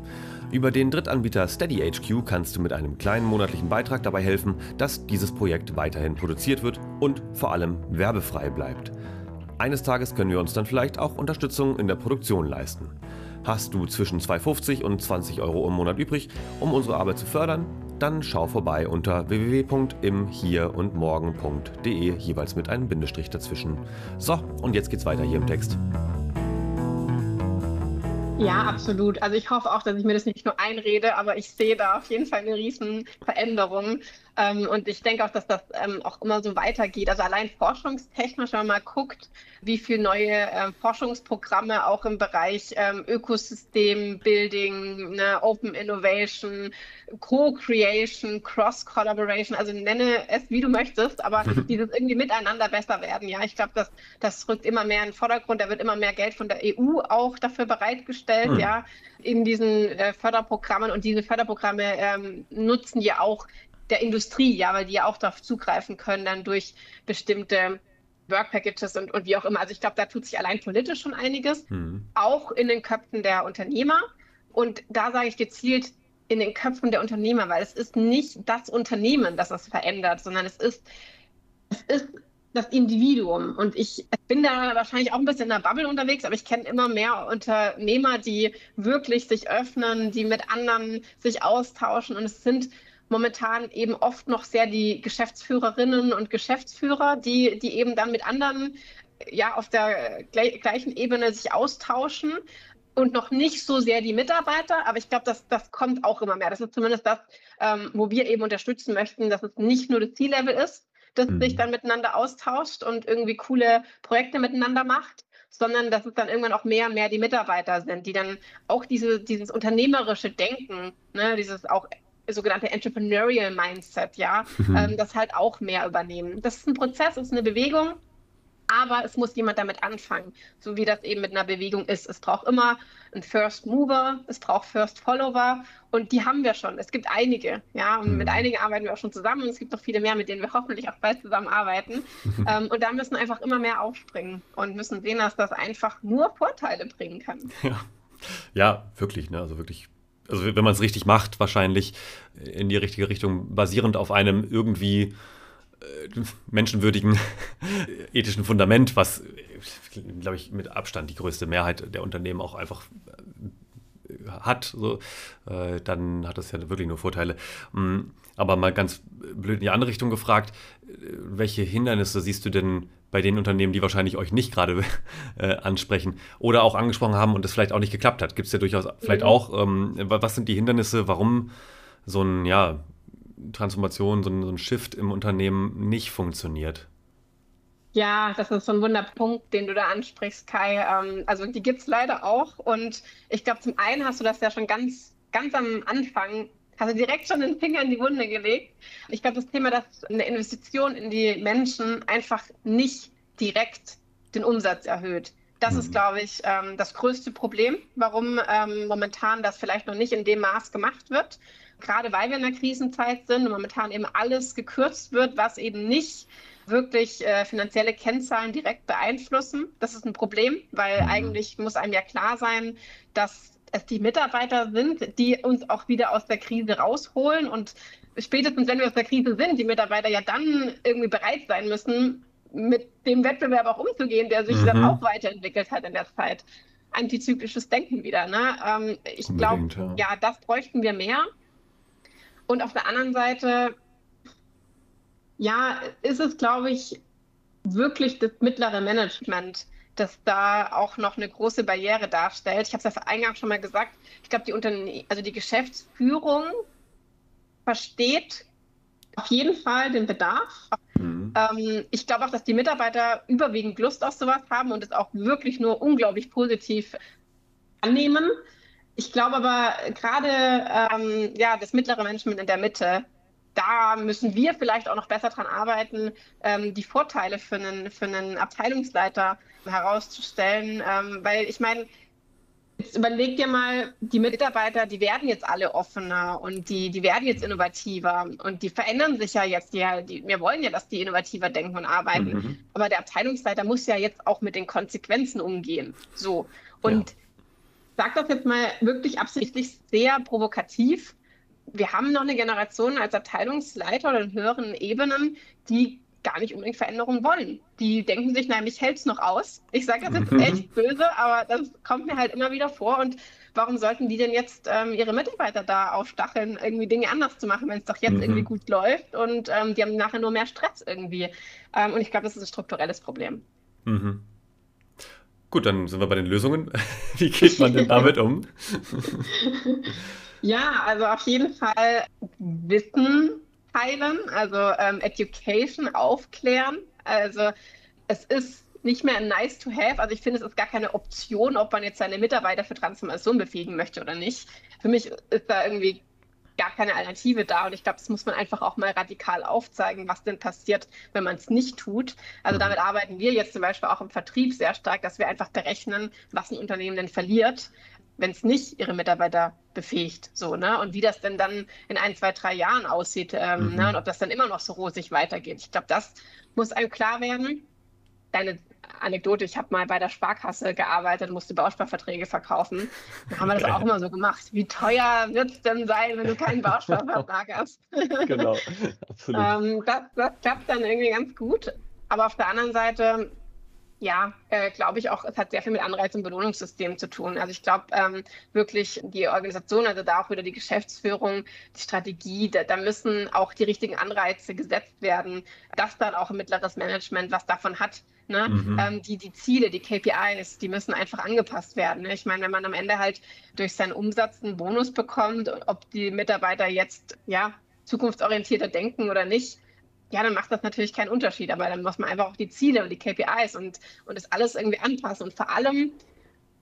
Über den Drittanbieter SteadyHQ kannst du mit einem kleinen monatlichen Beitrag dabei helfen, dass dieses Projekt weiterhin produziert wird und vor allem werbefrei bleibt. Eines Tages können wir uns dann vielleicht auch Unterstützung in der Produktion leisten. Hast du zwischen 2,50 und 20 Euro im Monat übrig, um unsere Arbeit zu fördern? Dann schau vorbei unter www.imhierundmorgen.de, jeweils mit einem Bindestrich dazwischen. So, und jetzt geht's weiter hier im Text. Ja, absolut. Also ich hoffe auch, dass ich mir das nicht nur einrede, aber ich sehe da auf jeden Fall eine riesen Veränderung. Ähm, und ich denke auch, dass das ähm, auch immer so weitergeht. Also allein forschungstechnisch, wenn man mal guckt, wie viele neue ähm, Forschungsprogramme auch im Bereich ähm, Ökosystem, Building, ne, Open Innovation, Co-Creation, Cross-Collaboration, also nenne es, wie du möchtest, aber dieses irgendwie miteinander besser werden. Ja, ich glaube, das, das rückt immer mehr in den Vordergrund. Da wird immer mehr Geld von der EU auch dafür bereitgestellt, mhm. ja, in diesen äh, Förderprogrammen. Und diese Förderprogramme ähm, nutzen ja auch der Industrie, ja, weil die ja auch darauf zugreifen können, dann durch bestimmte Work Packages und, und wie auch immer. Also ich glaube, da tut sich allein politisch schon einiges, mhm. auch in den Köpfen der Unternehmer. Und da sage ich gezielt in den Köpfen der Unternehmer, weil es ist nicht das Unternehmen, das das verändert, sondern es ist, es ist das Individuum. Und ich bin da wahrscheinlich auch ein bisschen in der Bubble unterwegs, aber ich kenne immer mehr Unternehmer, die wirklich sich öffnen, die mit anderen sich austauschen. Und es sind momentan eben oft noch sehr die Geschäftsführerinnen und Geschäftsführer, die, die eben dann mit anderen ja auf der gleichen Ebene sich austauschen und noch nicht so sehr die Mitarbeiter, aber ich glaube, das, das kommt auch immer mehr. Das ist zumindest das, ähm, wo wir eben unterstützen möchten, dass es nicht nur das C-Level ist, das mhm. sich dann miteinander austauscht und irgendwie coole Projekte miteinander macht, sondern dass es dann irgendwann auch mehr und mehr die Mitarbeiter sind, die dann auch diese, dieses unternehmerische Denken, ne, dieses auch sogenannte Entrepreneurial Mindset, ja, mhm. ähm, das halt auch mehr übernehmen. Das ist ein Prozess, ist eine Bewegung, aber es muss jemand damit anfangen, so wie das eben mit einer Bewegung ist. Es braucht immer einen First Mover, es braucht First Follower und die haben wir schon. Es gibt einige, ja, und mhm. mit einigen arbeiten wir auch schon zusammen und es gibt noch viele mehr, mit denen wir hoffentlich auch bald zusammenarbeiten. Mhm. Ähm, und da müssen einfach immer mehr aufspringen und müssen sehen, dass das einfach nur Vorteile bringen kann. Ja, ja wirklich, ne? Also wirklich also wenn man es richtig macht, wahrscheinlich in die richtige Richtung, basierend auf einem irgendwie äh, menschenwürdigen ethischen Fundament, was, glaube ich, mit Abstand die größte Mehrheit der Unternehmen auch einfach äh, hat, so, äh, dann hat das ja wirklich nur Vorteile. Mm, aber mal ganz blöd in die andere Richtung gefragt, welche Hindernisse siehst du denn bei den Unternehmen, die wahrscheinlich euch nicht gerade äh, ansprechen oder auch angesprochen haben und das vielleicht auch nicht geklappt hat? Gibt es ja durchaus vielleicht mhm. auch, ähm, was sind die Hindernisse, warum so ein, ja, Transformation, so ein, so ein Shift im Unternehmen nicht funktioniert? Ja, das ist so ein Wunderpunkt, den du da ansprichst, Kai. Ähm, also die gibt es leider auch. Und ich glaube, zum einen hast du das ja schon ganz, ganz am Anfang Hast du direkt schon den Finger in die Wunde gelegt? Ich glaube, das Thema, dass eine Investition in die Menschen einfach nicht direkt den Umsatz erhöht. Das mhm. ist, glaube ich, ähm, das größte Problem, warum ähm, momentan das vielleicht noch nicht in dem Maß gemacht wird. Gerade weil wir in einer Krisenzeit sind und momentan eben alles gekürzt wird, was eben nicht wirklich äh, finanzielle Kennzahlen direkt beeinflussen. Das ist ein Problem, weil mhm. eigentlich muss einem ja klar sein, dass es die Mitarbeiter sind, die uns auch wieder aus der Krise rausholen und spätestens wenn wir aus der Krise sind, die Mitarbeiter ja dann irgendwie bereit sein müssen, mit dem Wettbewerb auch umzugehen, der sich mhm. dann auch weiterentwickelt hat in der Zeit. Antizyklisches Denken wieder. Ne? Ähm, ich glaube, ja. ja, das bräuchten wir mehr. Und auf der anderen Seite, ja, ist es, glaube ich, wirklich das mittlere Management, das da auch noch eine große Barriere darstellt. Ich habe es ja eingangs schon mal gesagt. Ich glaube, die Unterne also die Geschäftsführung versteht auf jeden Fall den Bedarf. Mhm. Ähm, ich glaube auch, dass die Mitarbeiter überwiegend Lust auf sowas haben und es auch wirklich nur unglaublich positiv annehmen. Ich glaube aber gerade ähm, ja, das mittlere Management in der Mitte, da müssen wir vielleicht auch noch besser dran arbeiten, ähm, die Vorteile für einen, für einen Abteilungsleiter herauszustellen. Ähm, weil ich meine, Jetzt überleg dir mal, die Mitarbeiter, die werden jetzt alle offener und die, die werden jetzt innovativer und die verändern sich ja jetzt. Die, die, wir wollen ja, dass die innovativer denken und arbeiten. Mhm. Aber der Abteilungsleiter muss ja jetzt auch mit den Konsequenzen umgehen. So. Und ja. sag das jetzt mal wirklich absichtlich sehr provokativ. Wir haben noch eine Generation als Abteilungsleiter oder in höheren Ebenen, die gar nicht unbedingt Veränderungen wollen. Die denken sich, nein, mich hält es noch aus. Ich sage das jetzt mhm. echt böse, aber das kommt mir halt immer wieder vor. Und warum sollten die denn jetzt ähm, ihre Mitarbeiter da aufstacheln, irgendwie Dinge anders zu machen, wenn es doch jetzt mhm. irgendwie gut läuft und ähm, die haben nachher nur mehr Stress irgendwie. Ähm, und ich glaube, das ist ein strukturelles Problem. Mhm. Gut, dann sind wir bei den Lösungen. Wie geht man denn damit um? ja, also auf jeden Fall Wissen teilen, also ähm, Education aufklären. Also es ist nicht mehr nice to have. Also ich finde, es ist gar keine Option, ob man jetzt seine Mitarbeiter für Transformation befähigen möchte oder nicht. Für mich ist da irgendwie gar keine Alternative da. Und ich glaube, das muss man einfach auch mal radikal aufzeigen, was denn passiert, wenn man es nicht tut. Also damit arbeiten wir jetzt zum Beispiel auch im Vertrieb sehr stark, dass wir einfach berechnen, was ein Unternehmen denn verliert, wenn es nicht ihre Mitarbeiter befähigt, so, ne? Und wie das denn dann in ein, zwei, drei Jahren aussieht, ähm, mhm. ne? Und ob das dann immer noch so rosig weitergeht. Ich glaube, das muss einem klar werden. Deine Anekdote, ich habe mal bei der Sparkasse gearbeitet, musste Bausparverträge verkaufen. Da haben wir das auch immer so gemacht. Wie teuer wird es denn sein, wenn du keinen Bausparvertrag hast? genau, absolut. ähm, das, das klappt dann irgendwie ganz gut. Aber auf der anderen Seite ja, äh, glaube ich auch, es hat sehr viel mit Anreiz- und Belohnungssystemen zu tun. Also ich glaube ähm, wirklich die Organisation, also da auch wieder die Geschäftsführung, die Strategie, da, da, müssen auch die richtigen Anreize gesetzt werden, dass dann auch ein mittleres Management was davon hat. Ne? Mhm. Ähm, die, die Ziele, die KPIs, die müssen einfach angepasst werden. Ne? Ich meine, wenn man am Ende halt durch seinen Umsatz einen Bonus bekommt, ob die Mitarbeiter jetzt ja zukunftsorientierter denken oder nicht, ja, dann macht das natürlich keinen Unterschied, aber dann muss man einfach auch die Ziele und die KPIs und, und das alles irgendwie anpassen. Und vor allem,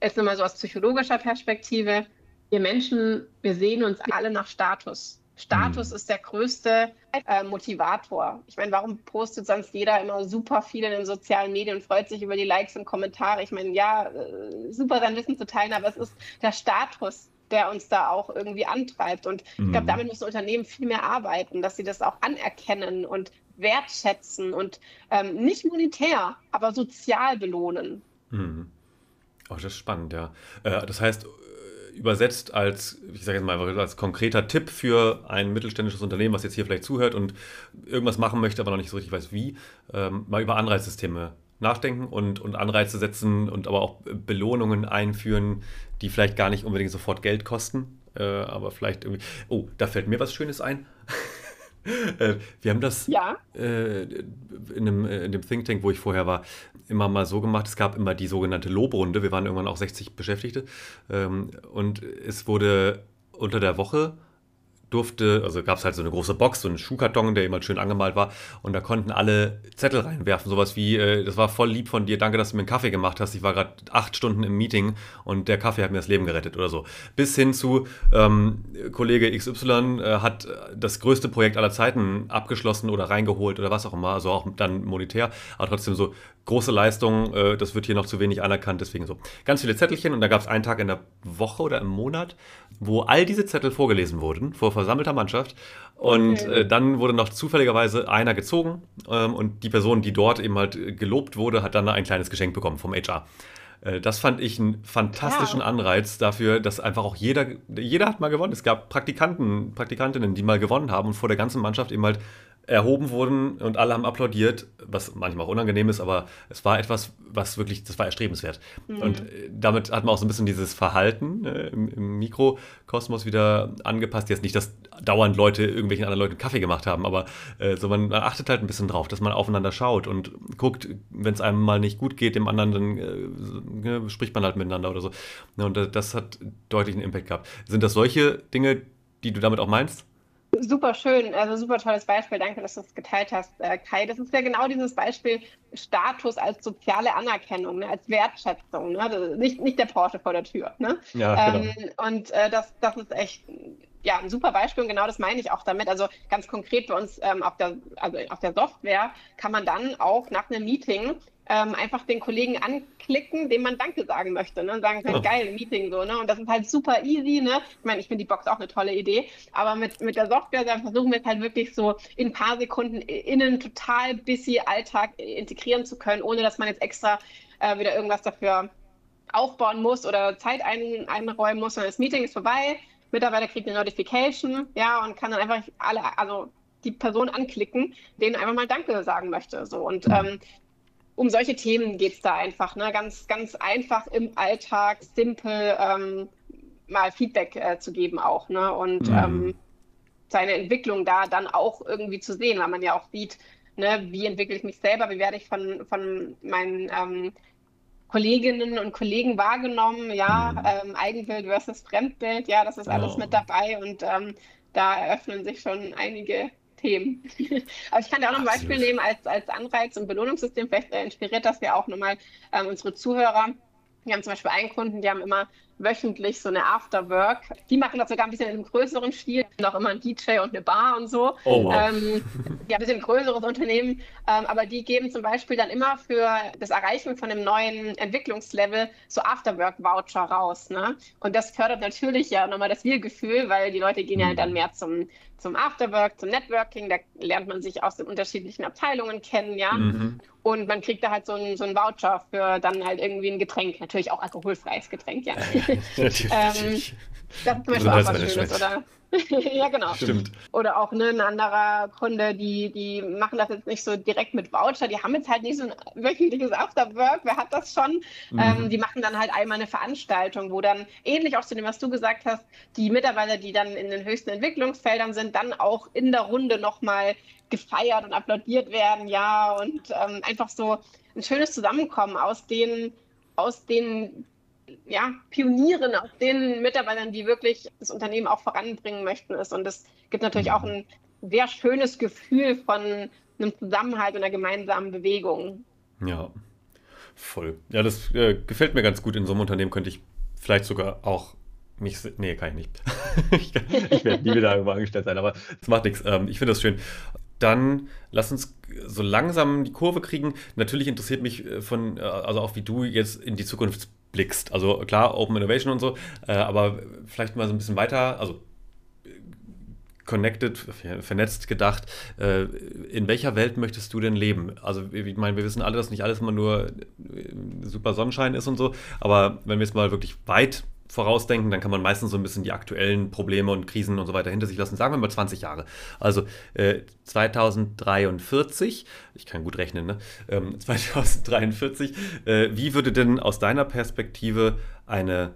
jetzt nochmal so aus psychologischer Perspektive, wir Menschen, wir sehen uns alle nach Status. Status mhm. ist der größte äh, Motivator. Ich meine, warum postet sonst jeder immer super viel in den sozialen Medien und freut sich über die Likes und Kommentare? Ich meine, ja, äh, super sein Wissen zu teilen, aber es ist der Status, der uns da auch irgendwie antreibt. Und ich glaube, mhm. damit müssen Unternehmen viel mehr arbeiten, dass sie das auch anerkennen und wertschätzen und ähm, nicht monetär, aber sozial belohnen. Mhm. Oh, das ist spannend, ja. Äh, das heißt, äh, übersetzt als, ich sage jetzt mal, als konkreter Tipp für ein mittelständisches Unternehmen, was jetzt hier vielleicht zuhört und irgendwas machen möchte, aber noch nicht so richtig weiß wie, ähm, mal über Anreizsysteme nachdenken und, und Anreize setzen und aber auch Belohnungen einführen, die vielleicht gar nicht unbedingt sofort Geld kosten, äh, aber vielleicht irgendwie. Oh, da fällt mir was Schönes ein. äh, wir haben das ja. äh, in, dem, äh, in dem Think Tank, wo ich vorher war, immer mal so gemacht. Es gab immer die sogenannte Lobrunde. Wir waren irgendwann auch 60 Beschäftigte. Ähm, und es wurde unter der Woche durfte, also gab es halt so eine große Box, so einen Schuhkarton, der jemand schön angemalt war und da konnten alle Zettel reinwerfen, sowas wie, äh, das war voll lieb von dir, danke, dass du mir einen Kaffee gemacht hast, ich war gerade acht Stunden im Meeting und der Kaffee hat mir das Leben gerettet oder so. Bis hin zu, ähm, Kollege XY äh, hat das größte Projekt aller Zeiten abgeschlossen oder reingeholt oder was auch immer, also auch dann monetär, aber trotzdem so große Leistung, äh, das wird hier noch zu wenig anerkannt, deswegen so. Ganz viele Zettelchen und da gab es einen Tag in der Woche oder im Monat, wo all diese Zettel vorgelesen wurden vor versammelter Mannschaft. Und okay. äh, dann wurde noch zufälligerweise einer gezogen ähm, und die Person, die dort eben halt gelobt wurde, hat dann ein kleines Geschenk bekommen vom HR. Äh, das fand ich einen fantastischen ja. Anreiz dafür, dass einfach auch jeder, jeder hat mal gewonnen. Es gab Praktikanten, Praktikantinnen, die mal gewonnen haben und vor der ganzen Mannschaft eben halt erhoben wurden und alle haben applaudiert, was manchmal auch unangenehm ist, aber es war etwas, was wirklich, das war erstrebenswert. Mhm. Und äh, damit hat man auch so ein bisschen dieses Verhalten äh, im, im, Mikrokosmos wieder angepasst. Jetzt nicht, dass dauernd Leute irgendwelchen anderen Leuten Kaffee gemacht haben, aber äh, so man, man, achtet halt ein bisschen drauf, dass man aufeinander schaut und guckt, wenn es einem mal nicht gut geht, dem anderen, dann äh, spricht man halt miteinander oder so. Und äh, das hat deutlich einen Impact gehabt. Sind das solche Dinge, die du damit auch meinst? Super schön, also super tolles Beispiel. Danke, dass du es geteilt hast, äh, Kai. Das ist ja genau dieses Beispiel Status als soziale Anerkennung, ne, als Wertschätzung. Ne? Nicht, nicht der Porsche vor der Tür. Ne? Ja, genau. Ähm, und äh, das, das ist echt ja, ein super Beispiel und genau das meine ich auch damit. Also ganz konkret bei uns ähm, auf, der, also auf der Software kann man dann auch nach einem Meeting ähm, einfach den Kollegen anklicken, dem man Danke sagen möchte. Ne? Und sagen, halt, oh. geil, Meeting so. Ne? Und das ist halt super easy. Ne? Ich meine, ich finde die Box auch eine tolle Idee. Aber mit, mit der Software versuchen wir es halt wirklich so in ein paar Sekunden in einen total busy Alltag integrieren zu können, ohne dass man jetzt extra äh, wieder irgendwas dafür aufbauen muss oder Zeit ein, einräumen muss. Und das Meeting ist vorbei. Mitarbeiter kriegt eine Notification, ja, und kann dann einfach alle, also die Person anklicken, denen einfach mal Danke sagen möchte. So. Und ähm, um solche Themen geht es da einfach. Ne? Ganz, ganz einfach im Alltag, simpel ähm, mal Feedback äh, zu geben auch. Ne? Und mhm. ähm, seine Entwicklung da dann auch irgendwie zu sehen, weil man ja auch sieht, ne, wie entwickle ich mich selber, wie werde ich von, von meinen ähm, Kolleginnen und Kollegen wahrgenommen, ja, mhm. ähm, Eigenbild versus Fremdbild, ja, das ist alles oh. mit dabei und ähm, da eröffnen sich schon einige Themen. Aber ich kann dir auch noch ein Beispiel nehmen als, als Anreiz- und Belohnungssystem. Vielleicht äh, inspiriert das ja auch nochmal ähm, unsere Zuhörer. Wir haben zum Beispiel einen Kunden, die haben immer wöchentlich so eine Afterwork. Die machen das sogar ein bisschen in einem größeren Stil, noch immer ein DJ und eine Bar und so. Oh, wow. ähm, ja, ein bisschen größeres Unternehmen, ähm, aber die geben zum Beispiel dann immer für das Erreichen von einem neuen Entwicklungslevel so Afterwork-Voucher raus. Ne? Und das fördert natürlich ja nochmal das Wir-Gefühl, weil die Leute gehen ja mhm. dann mehr zum, zum Afterwork, zum Networking, da lernt man sich aus den unterschiedlichen Abteilungen kennen, ja. Mhm. Und man kriegt da halt so einen so Voucher für dann halt irgendwie ein Getränk, natürlich auch alkoholfreies Getränk, ja. natürlich, ähm, das ist zum Beispiel auch was Schönes, oder? ja, genau. Stimmt. Oder auch ne, ein anderer Kunde, die, die machen das jetzt nicht so direkt mit Voucher, die haben jetzt halt nicht so ein wöchentliches Afterwork, wer hat das schon? Mhm. Ähm, die machen dann halt einmal eine Veranstaltung, wo dann, ähnlich auch zu dem, was du gesagt hast, die Mitarbeiter, die dann in den höchsten Entwicklungsfeldern sind, dann auch in der Runde nochmal gefeiert und applaudiert werden, ja, und ähm, einfach so ein schönes Zusammenkommen aus den, aus den ja, Pionieren, aus den Mitarbeitern, die wirklich das Unternehmen auch voranbringen möchten ist. Und es gibt natürlich auch ein sehr schönes Gefühl von einem Zusammenhalt und einer gemeinsamen Bewegung. Ja, voll. Ja, das äh, gefällt mir ganz gut. In so einem Unternehmen könnte ich vielleicht sogar auch mich. Nee, kann ich nicht. ich, ich werde nie wieder irgendwo angestellt sein, aber das macht nichts. Ähm, ich finde das schön dann lass uns so langsam die Kurve kriegen. Natürlich interessiert mich äh, von, äh, also auch wie du jetzt in die Zukunft blickst. Also klar, Open Innovation und so, äh, aber vielleicht mal so ein bisschen weiter, also connected, vernetzt gedacht, in welcher Welt möchtest du denn leben? Also ich meine, wir wissen alle, dass nicht alles immer nur super Sonnenschein ist und so, aber wenn wir jetzt mal wirklich weit vorausdenken, dann kann man meistens so ein bisschen die aktuellen Probleme und Krisen und so weiter hinter sich lassen. Sagen wir mal 20 Jahre. Also äh, 2043, ich kann gut rechnen, ne? Ähm, 2043, äh, wie würde denn aus deiner Perspektive eine,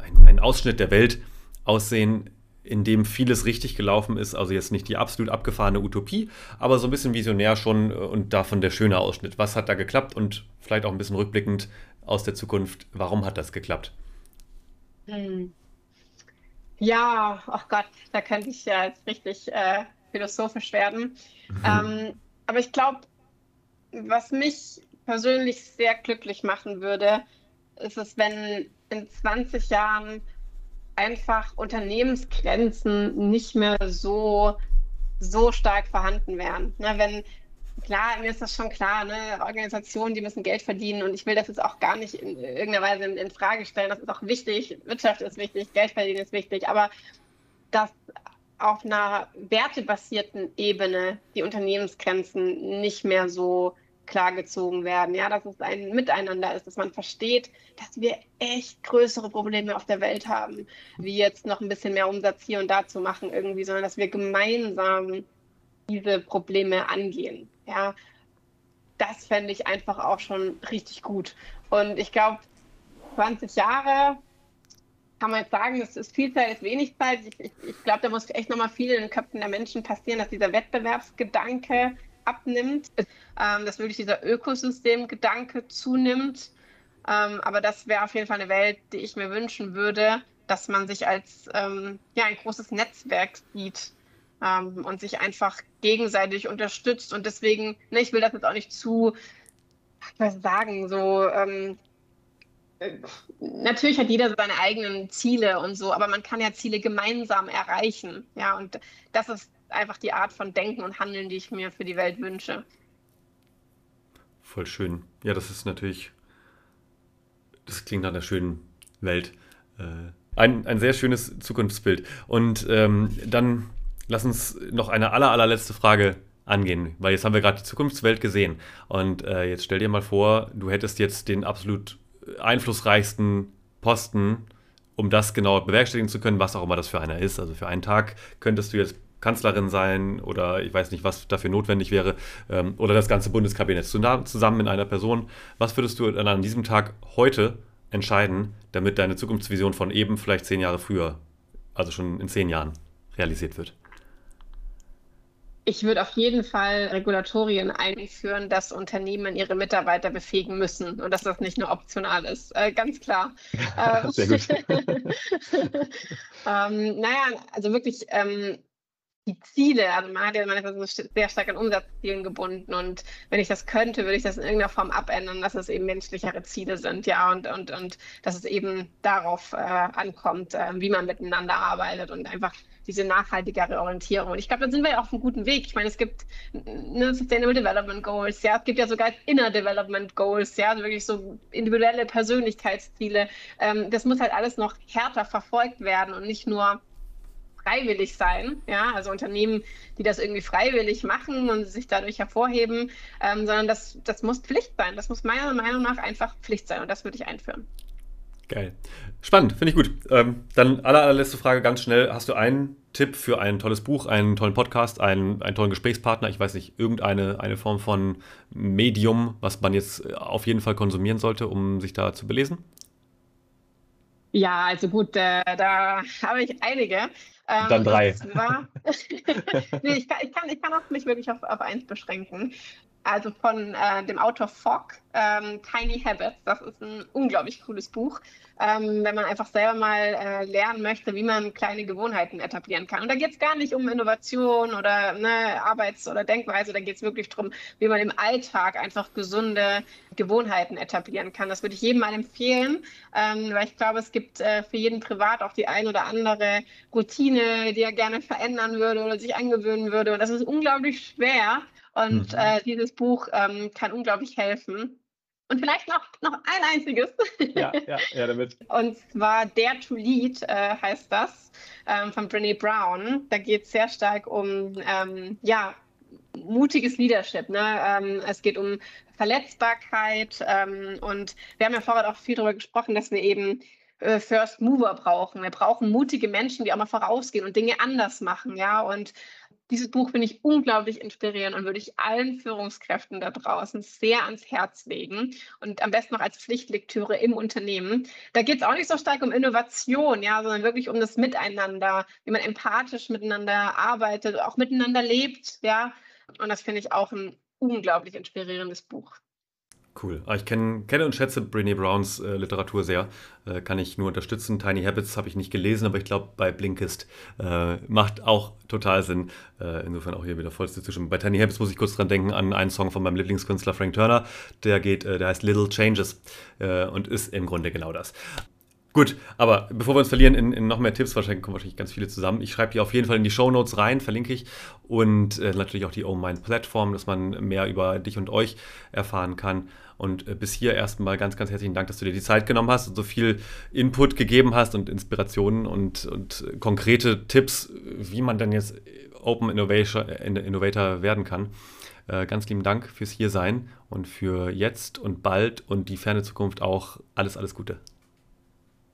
ein, ein Ausschnitt der Welt aussehen, in dem vieles richtig gelaufen ist, also jetzt nicht die absolut abgefahrene Utopie, aber so ein bisschen visionär schon äh, und davon der schöne Ausschnitt. Was hat da geklappt und vielleicht auch ein bisschen rückblickend aus der Zukunft, warum hat das geklappt? Hm. Ja, ach Gott, da könnte ich ja jetzt richtig äh, philosophisch werden. Mhm. Ähm, aber ich glaube, was mich persönlich sehr glücklich machen würde, ist es, wenn in 20 Jahren einfach Unternehmensgrenzen nicht mehr so, so stark vorhanden wären. Ne, wenn klar, mir ist das schon klar, ne? Organisationen, die müssen Geld verdienen und ich will das jetzt auch gar nicht in irgendeiner Weise in, in Frage stellen. Das ist auch wichtig. Wirtschaft ist wichtig, Geld verdienen ist wichtig, aber dass auf einer wertebasierten Ebene die Unternehmensgrenzen nicht mehr so klar gezogen werden. Ja, dass es ein Miteinander ist, dass man versteht, dass wir echt größere Probleme auf der Welt haben, wie jetzt noch ein bisschen mehr Umsatz hier und da zu machen irgendwie, sondern dass wir gemeinsam diese Probleme angehen. Ja, das fände ich einfach auch schon richtig gut. Und ich glaube, 20 Jahre kann man jetzt sagen, das ist viel Zeit, ist wenig Zeit. Ich, ich, ich glaube, da muss echt nochmal viel in den Köpfen der Menschen passieren, dass dieser Wettbewerbsgedanke abnimmt, ähm, dass wirklich dieser Ökosystemgedanke zunimmt. Ähm, aber das wäre auf jeden Fall eine Welt, die ich mir wünschen würde, dass man sich als ähm, ja, ein großes Netzwerk sieht ähm, und sich einfach gegenseitig unterstützt. Und deswegen, ne, ich will das jetzt auch nicht zu, was sagen, so ähm, äh, natürlich hat jeder seine eigenen Ziele und so, aber man kann ja Ziele gemeinsam erreichen. Ja, und das ist einfach die Art von Denken und Handeln, die ich mir für die Welt wünsche. Voll schön. Ja, das ist natürlich, das klingt nach einer schönen Welt. Äh, ein, ein sehr schönes Zukunftsbild. Und ähm, dann lass uns noch eine aller, allerletzte Frage angehen, weil jetzt haben wir gerade die Zukunftswelt gesehen. Und äh, jetzt stell dir mal vor, du hättest jetzt den absolut einflussreichsten Posten, um das genau bewerkstelligen zu können, was auch immer das für einer ist. Also für einen Tag könntest du jetzt Kanzlerin sein oder ich weiß nicht, was dafür notwendig wäre, ähm, oder das ganze Bundeskabinett zusammen in einer Person. Was würdest du dann an diesem Tag heute entscheiden, damit deine Zukunftsvision von eben vielleicht zehn Jahre früher, also schon in zehn Jahren, realisiert wird? Ich würde auf jeden Fall Regulatorien einführen, dass Unternehmen ihre Mitarbeiter befähigen müssen und dass das nicht nur optional ist. Äh, ganz klar. Sehr gut. ähm, naja, also wirklich ähm, die Ziele, also man hat ja manchmal so sehr stark an Umsatzzielen gebunden und wenn ich das könnte, würde ich das in irgendeiner Form abändern, dass es eben menschlichere Ziele sind, ja, und, und, und dass es eben darauf äh, ankommt, äh, wie man miteinander arbeitet und einfach diese nachhaltigere Orientierung. Und ich glaube, da sind wir ja auf einem guten Weg. Ich meine, es gibt ne, Sustainable Development Goals, ja, es gibt ja sogar Inner Development Goals, ja, also wirklich so individuelle Persönlichkeitsziele. Ähm, das muss halt alles noch härter verfolgt werden und nicht nur freiwillig sein, ja, also Unternehmen, die das irgendwie freiwillig machen und sich dadurch hervorheben, ähm, sondern das, das muss Pflicht sein. Das muss meiner Meinung nach einfach Pflicht sein und das würde ich einführen. Geil. Spannend, finde ich gut. Ähm, dann aller, allerletzte Frage ganz schnell. Hast du einen Tipp für ein tolles Buch, einen tollen Podcast, einen, einen tollen Gesprächspartner? Ich weiß nicht, irgendeine eine Form von Medium, was man jetzt auf jeden Fall konsumieren sollte, um sich da zu belesen? Ja, also gut, äh, da habe ich einige. Ähm, Dann drei. War, nee, ich, kann, ich, kann, ich kann auch mich wirklich auf, auf eins beschränken. Also von äh, dem Autor Fogg, ähm, Tiny Habits. Das ist ein unglaublich cooles Buch, ähm, wenn man einfach selber mal äh, lernen möchte, wie man kleine Gewohnheiten etablieren kann. Und da geht es gar nicht um Innovation oder ne, Arbeits- oder Denkweise, da geht es wirklich darum, wie man im Alltag einfach gesunde Gewohnheiten etablieren kann. Das würde ich jedem mal empfehlen, ähm, weil ich glaube, es gibt äh, für jeden privat auch die ein oder andere Routine, die er gerne verändern würde oder sich angewöhnen würde. Und das ist unglaublich schwer. Und mhm. äh, dieses Buch ähm, kann unglaublich helfen. Und vielleicht noch, noch ein einziges. Ja, ja, ja, damit. Und zwar Dare to Lead äh, heißt das, ähm, von Brené Brown. Da geht es sehr stark um, ähm, ja, mutiges Leadership. Ne? Ähm, es geht um Verletzbarkeit ähm, und wir haben ja vorher auch viel darüber gesprochen, dass wir eben äh, First Mover brauchen. Wir brauchen mutige Menschen, die auch mal vorausgehen und Dinge anders machen, ja. Und dieses Buch finde ich unglaublich inspirierend und würde ich allen Führungskräften da draußen sehr ans Herz legen und am besten noch als Pflichtlektüre im Unternehmen. Da geht es auch nicht so stark um Innovation, ja, sondern wirklich um das Miteinander, wie man empathisch miteinander arbeitet, auch miteinander lebt, ja. Und das finde ich auch ein unglaublich inspirierendes Buch. Cool. Ah, ich kenn, kenne und schätze Brene Browns äh, Literatur sehr. Äh, kann ich nur unterstützen. Tiny Habits habe ich nicht gelesen, aber ich glaube, bei Blinkist äh, macht auch total Sinn. Äh, insofern auch hier wieder vollste Zustimmung. Bei Tiny Habits muss ich kurz dran denken an einen Song von meinem Lieblingskünstler Frank Turner. Der geht, äh, der heißt Little Changes äh, und ist im Grunde genau das. Gut, aber bevor wir uns verlieren in, in, noch mehr Tipps, wahrscheinlich kommen wahrscheinlich ganz viele zusammen. Ich schreibe die auf jeden Fall in die Show Notes rein, verlinke ich. Und äh, natürlich auch die Oh Mind Plattform, dass man mehr über dich und euch erfahren kann. Und äh, bis hier erstmal ganz, ganz herzlichen Dank, dass du dir die Zeit genommen hast und so viel Input gegeben hast und Inspirationen und, und konkrete Tipps, wie man dann jetzt Open Innovation, Innovator werden kann. Äh, ganz lieben Dank fürs Hiersein und für jetzt und bald und die ferne Zukunft auch alles, alles Gute.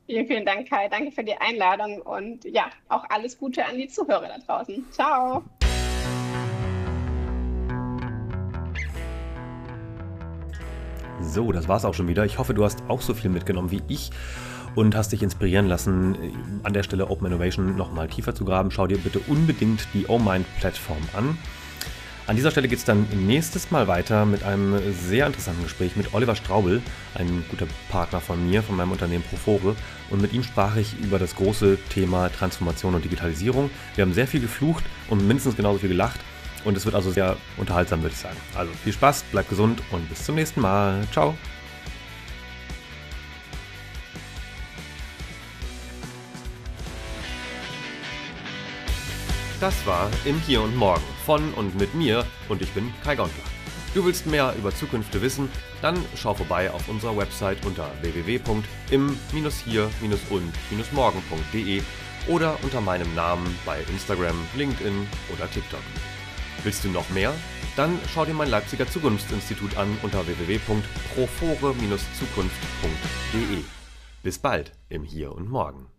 Vielen, vielen Dank, Kai. Danke für die Einladung und ja, auch alles Gute an die Zuhörer da draußen. Ciao. So, das war's auch schon wieder. Ich hoffe, du hast auch so viel mitgenommen wie ich und hast dich inspirieren lassen, an der Stelle Open Innovation nochmal tiefer zu graben. Schau dir bitte unbedingt die OMind-Plattform an. An dieser Stelle geht es dann nächstes Mal weiter mit einem sehr interessanten Gespräch mit Oliver Straubel, ein guter Partner von mir, von meinem Unternehmen Profore. Und mit ihm sprach ich über das große Thema Transformation und Digitalisierung. Wir haben sehr viel geflucht und mindestens genauso viel gelacht. Und es wird also sehr unterhaltsam, würde ich sagen. Also viel Spaß, bleibt gesund und bis zum nächsten Mal. Ciao. Das war Im Hier und Morgen von und mit mir und ich bin Kai Gondler. Du willst mehr über Zukünfte wissen? Dann schau vorbei auf unserer Website unter www.im-hier-und-morgen.de oder unter meinem Namen bei Instagram, LinkedIn oder TikTok. Willst du noch mehr? Dann schau dir mein Leipziger Zukunftsinstitut an unter www.profore-zukunft.de. Bis bald im Hier und Morgen.